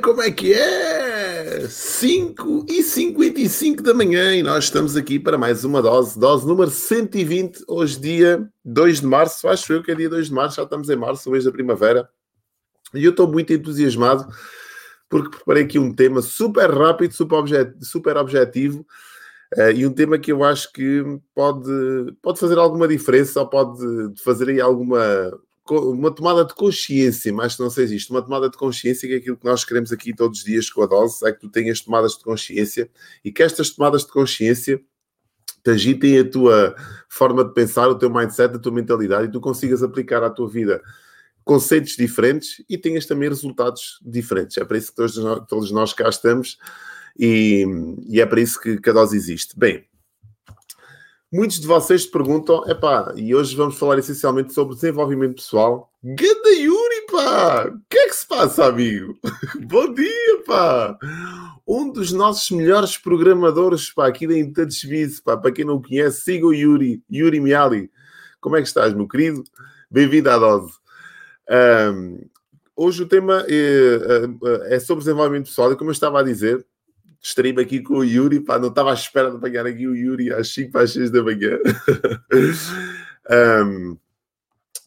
como é que é? 5 e 55 da manhã e nós estamos aqui para mais uma dose, dose número 120, hoje dia 2 de março, acho eu que é dia 2 de março, já estamos em março, mês da primavera, e eu estou muito entusiasmado porque preparei aqui um tema super rápido, super, objet super objetivo, uh, e um tema que eu acho que pode, pode fazer alguma diferença ou pode fazer aí alguma uma tomada de consciência, mais que não seja isto, uma tomada de consciência que é aquilo que nós queremos aqui todos os dias com a dose, é que tu tenhas tomadas de consciência e que estas tomadas de consciência te agitem a tua forma de pensar, o teu mindset, a tua mentalidade e tu consigas aplicar à tua vida conceitos diferentes e tenhas também resultados diferentes. É para isso que todos nós, todos nós cá estamos e, e é para isso que, que a dose existe. Bem, Muitos de vocês perguntam, epá, e hoje vamos falar essencialmente sobre desenvolvimento pessoal. Ganda Yuri, pá! O que é que se passa, amigo? Bom dia, pá! Um dos nossos melhores programadores, pá, aqui da InTouchBiz, pá, para quem não conhece, siga o Yuri, Yuri Miali. Como é que estás, meu querido? Bem-vindo à dose. Um, hoje o tema é, é sobre desenvolvimento pessoal e como eu estava a dizer, estarei aqui com o Yuri, pá, não estava à espera de apanhar aqui o Yuri às 5 às 6 da manhã. um,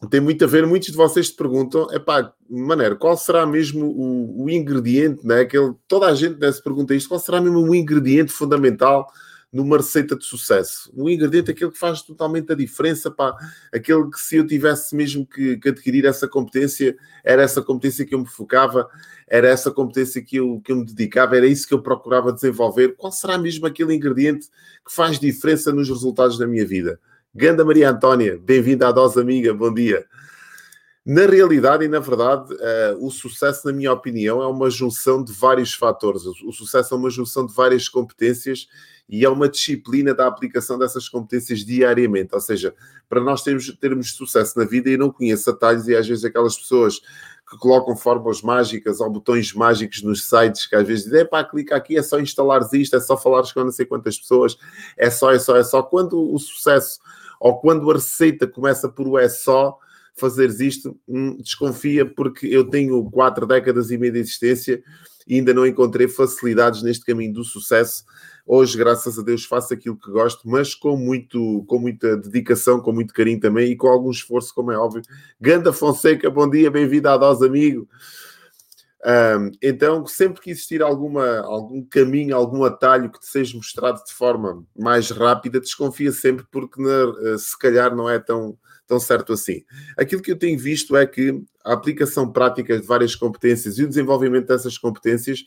tem muito a ver, muitos de vocês te perguntam, é pá, maneiro, qual será mesmo o, o ingrediente, né? Aquele, toda a gente né, se pergunta isto, qual será mesmo o ingrediente fundamental numa receita de sucesso. Um ingrediente, aquele que faz totalmente a diferença, pá, aquele que se eu tivesse mesmo que, que, adquirir essa competência, era essa competência que eu me focava, era essa competência que eu, que eu me dedicava, era isso que eu procurava desenvolver. Qual será mesmo aquele ingrediente que faz diferença nos resultados da minha vida? Ganda Maria Antónia, bem-vinda à Dose Amiga, bom dia. Na realidade e na verdade, uh, o sucesso, na minha opinião, é uma junção de vários fatores. O sucesso é uma junção de várias competências e é uma disciplina da aplicação dessas competências diariamente. Ou seja, para nós termos, termos sucesso na vida, e não conheço atalhos, e às vezes aquelas pessoas que colocam fórmulas mágicas ou botões mágicos nos sites que às vezes dizem, pá, clica aqui, é só instalares isto, é só falares com não sei quantas pessoas, é só, é só, é só. Quando o sucesso ou quando a receita começa por o é só, fazeres isto, hum, desconfia porque eu tenho quatro décadas e meia de existência e ainda não encontrei facilidades neste caminho do sucesso. Hoje, graças a Deus, faço aquilo que gosto, mas com, muito, com muita dedicação, com muito carinho também e com algum esforço, como é óbvio. Ganda Fonseca, bom dia, bem-vindo à Dose Amigo. Um, então, sempre que existir alguma, algum caminho, algum atalho que te seja mostrado de forma mais rápida, desconfia sempre, porque na, eh, se calhar não é tão, tão certo assim. Aquilo que eu tenho visto é que a aplicação prática de várias competências e o desenvolvimento dessas competências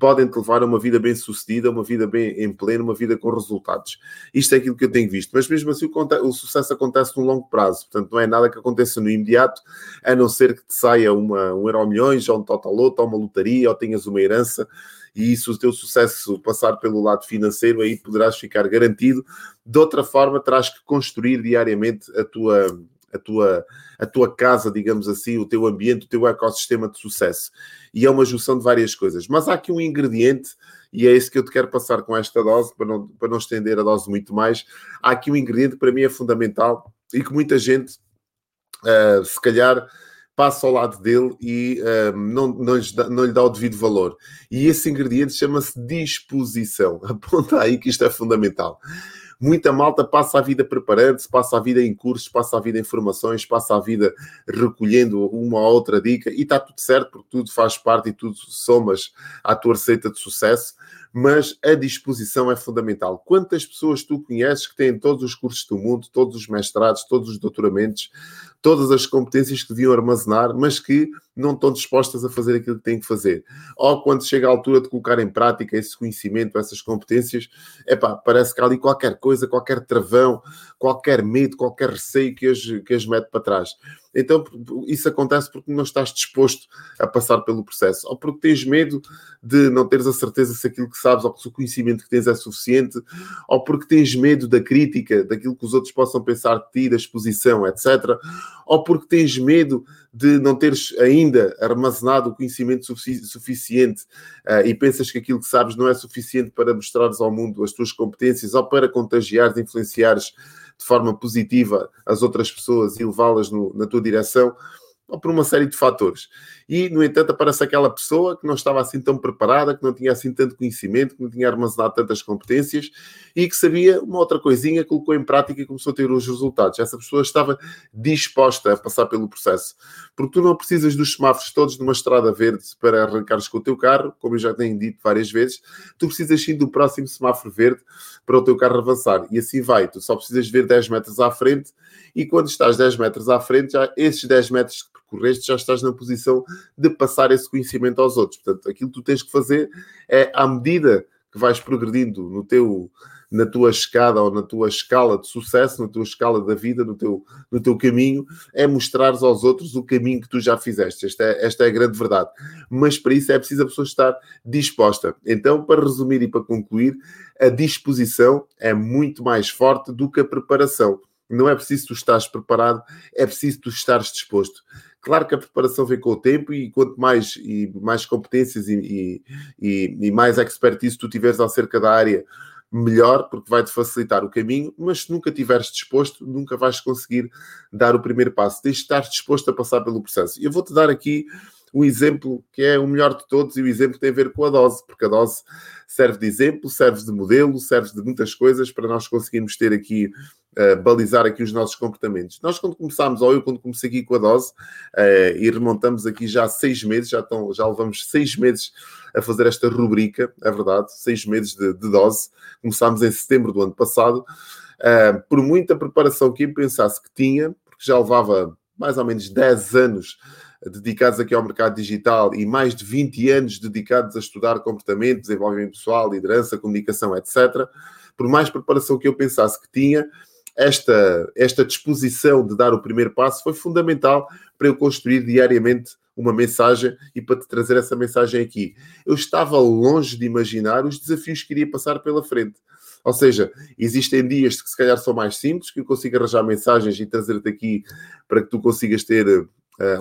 podem te levar a uma vida bem sucedida, uma vida bem em pleno, uma vida com resultados. Isto é aquilo que eu tenho visto. Mas mesmo assim, o, o sucesso acontece no longo prazo. Portanto, não é nada que aconteça no imediato, a não ser que te saia uma, um euro milhões, ou um total loto, ou uma lotaria, ou tenhas uma herança. E isso, o teu sucesso passar pelo lado financeiro, aí poderás ficar garantido. De outra forma, terás que construir diariamente a tua, a tua, a tua casa, digamos assim, o teu ambiente, o teu ecossistema de sucesso. E é uma junção de várias coisas. Mas há aqui um ingrediente, e é isso que eu te quero passar com esta dose, para não, para não estender a dose muito mais. Há aqui um ingrediente que para mim é fundamental e que muita gente, uh, se calhar, passa ao lado dele e uh, não, não, lhe dá, não lhe dá o devido valor. E esse ingrediente chama-se disposição. Aponta aí que isto é fundamental. Muita malta passa a vida preparando-se, passa a vida em cursos, passa a vida em formações, passa a vida recolhendo uma ou outra dica e está tudo certo porque tudo faz parte e tudo somas à tua receita de sucesso mas a disposição é fundamental. Quantas pessoas tu conheces que têm todos os cursos do mundo, todos os mestrados, todos os doutoramentos, todas as competências que deviam armazenar, mas que não estão dispostas a fazer aquilo que têm que fazer. Ou quando chega a altura de colocar em prática esse conhecimento, essas competências, epá, parece que há ali qualquer coisa, qualquer travão, qualquer medo, qualquer receio que as, que as mete para trás. Então, isso acontece porque não estás disposto a passar pelo processo, ou porque tens medo de não teres a certeza se aquilo que sabes ou se o conhecimento que tens é suficiente, ou porque tens medo da crítica, daquilo que os outros possam pensar de ti, da exposição, etc. Ou porque tens medo de não teres ainda armazenado o conhecimento sufici suficiente uh, e pensas que aquilo que sabes não é suficiente para mostrares ao mundo as tuas competências ou para contagiares, influenciares de forma positiva as outras pessoas e levá-las na tua direção. Ou por uma série de fatores. E, no entanto, aparece aquela pessoa que não estava assim tão preparada, que não tinha assim tanto conhecimento, que não tinha armazenado tantas competências e que sabia uma outra coisinha, colocou em prática e começou a ter os resultados. Essa pessoa estava disposta a passar pelo processo. Porque tu não precisas dos semáforos todos numa estrada verde para arrancares com o teu carro, como eu já tenho dito várias vezes, tu precisas sim do próximo semáforo verde para o teu carro avançar. E assim vai. Tu só precisas ver 10 metros à frente e quando estás 10 metros à frente, já esses 10 metros que percorreste, já estás na posição de passar esse conhecimento aos outros. Portanto, aquilo que tu tens que fazer é, à medida que vais progredindo no teu, na tua escada ou na tua escala de sucesso, na tua escala da vida, no teu, no teu caminho, é mostrares aos outros o caminho que tu já fizeste. Esta é, esta é a grande verdade. Mas para isso é preciso a pessoa estar disposta. Então, para resumir e para concluir, a disposição é muito mais forte do que a preparação. Não é preciso tu estares preparado, é preciso tu estares disposto. Claro que a preparação vem com o tempo e quanto mais, e mais competências e, e, e mais expertise tu tiveres acerca da área, melhor, porque vai-te facilitar o caminho, mas se nunca estiveres disposto, nunca vais conseguir dar o primeiro passo. Tens de estar disposto a passar pelo processo. Eu vou-te dar aqui um exemplo que é o melhor de todos e o exemplo tem a ver com a dose, porque a dose serve de exemplo, serve de modelo, serve de muitas coisas para nós conseguirmos ter aqui uh, balizar aqui os nossos comportamentos. Nós, quando começámos, ou eu, quando comecei aqui com a dose, uh, e remontamos aqui já seis meses, já, estão, já levamos seis meses a fazer esta rubrica, é verdade, seis meses de, de dose. Começámos em setembro do ano passado. Uh, por muita preparação que eu pensasse que tinha, porque já levava mais ou menos 10 anos dedicados aqui ao mercado digital e mais de 20 anos dedicados a estudar comportamento, desenvolvimento pessoal, liderança, comunicação, etc. Por mais preparação que eu pensasse que tinha, esta, esta disposição de dar o primeiro passo foi fundamental para eu construir diariamente uma mensagem e para te trazer essa mensagem aqui. Eu estava longe de imaginar os desafios que iria passar pela frente. Ou seja, existem dias que se calhar são mais simples, que eu consigo arranjar mensagens e trazer-te aqui para que tu consigas ter uh,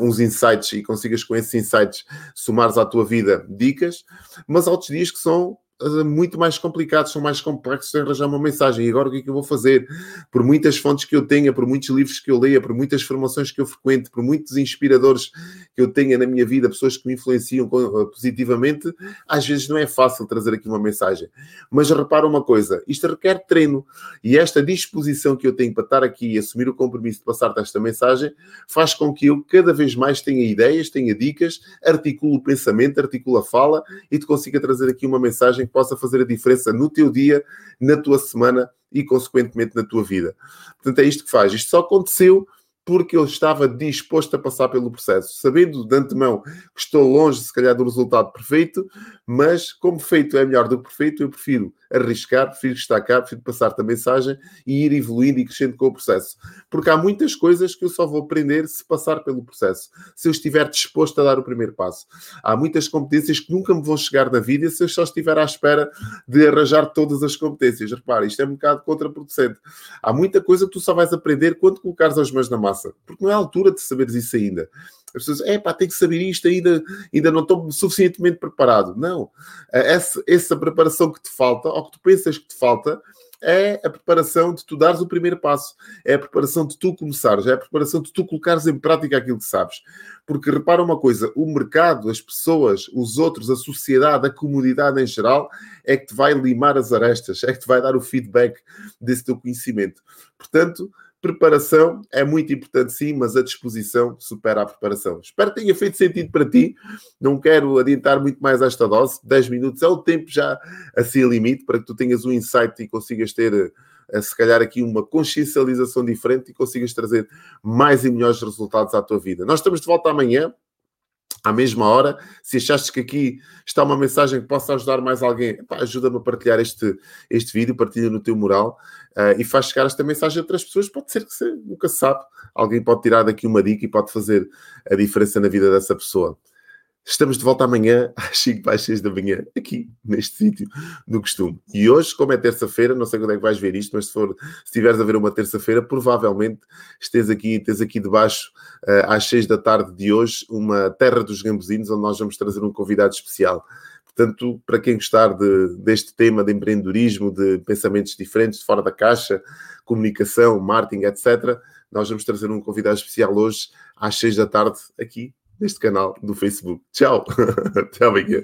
uns insights e consigas com esses insights somares à tua vida dicas, mas há outros dias que são muito mais complicados, são mais complexos em arranjar uma mensagem. E agora o que é que eu vou fazer? Por muitas fontes que eu tenha, por muitos livros que eu leia, por muitas formações que eu frequente, por muitos inspiradores que eu tenha na minha vida, pessoas que me influenciam eh, positivamente, às vezes não é fácil trazer aqui uma mensagem. Mas repara uma coisa, isto requer treino. E esta disposição que eu tenho para estar aqui e assumir o compromisso de passar-te esta mensagem faz com que eu cada vez mais tenha ideias, tenha dicas, articule o pensamento, articule a fala e te consiga trazer aqui uma mensagem possa fazer a diferença no teu dia, na tua semana e, consequentemente, na tua vida. Portanto, é isto que faz. Isto só aconteceu porque eu estava disposto a passar pelo processo, sabendo de antemão que estou longe, se calhar, do resultado perfeito, mas como feito é melhor do que perfeito, eu prefiro arriscar, prefiro destacar, prefiro passar-te a mensagem e ir evoluindo e crescendo com o processo. Porque há muitas coisas que eu só vou aprender se passar pelo processo, se eu estiver disposto a dar o primeiro passo. Há muitas competências que nunca me vão chegar na vida se eu só estiver à espera de arranjar todas as competências. Repara, isto é um bocado contraproducente. Há muita coisa que tu só vais aprender quando colocares as mãos na massa, porque não é a altura de saberes isso ainda. As pessoas, é pá, tenho que saber isto, ainda, ainda não estou suficientemente preparado. Não. Essa, essa preparação que te falta, ou que tu pensas que te falta, é a preparação de tu dares o primeiro passo, é a preparação de tu começares, é a preparação de tu colocares em prática aquilo que sabes. Porque repara uma coisa: o mercado, as pessoas, os outros, a sociedade, a comunidade em geral, é que te vai limar as arestas, é que te vai dar o feedback desse teu conhecimento. Portanto, Preparação é muito importante, sim, mas a disposição supera a preparação. Espero que tenha feito sentido para ti. Não quero adiantar muito mais esta dose. 10 minutos é o tempo já a ser limite para que tu tenhas um insight e consigas ter, eh, se calhar, aqui uma consciencialização diferente e consigas trazer mais e melhores resultados à tua vida. Nós estamos de volta amanhã à mesma hora. Se achaste que aqui está uma mensagem que possa ajudar mais alguém, ajuda-me a partilhar este, este vídeo, partilha no teu mural uh, e faz chegar esta mensagem a outras pessoas. Pode ser que você nunca sabe, alguém pode tirar daqui uma dica e pode fazer a diferença na vida dessa pessoa. Estamos de volta amanhã às 5 para as 6 da manhã, aqui neste sítio do costume. E hoje, como é terça-feira, não sei quando é que vais ver isto, mas se for, se estiveres a ver uma terça-feira, provavelmente estés aqui, tens aqui debaixo uh, às 6 da tarde de hoje uma Terra dos Gambuzinos, onde nós vamos trazer um convidado especial. Portanto, para quem gostar de, deste tema de empreendedorismo, de pensamentos diferentes, fora da caixa, comunicação, marketing, etc., Nós vamos trazer um convidado especial hoje às seis da tarde aqui deste canal do Facebook. Tchau, até amanhã.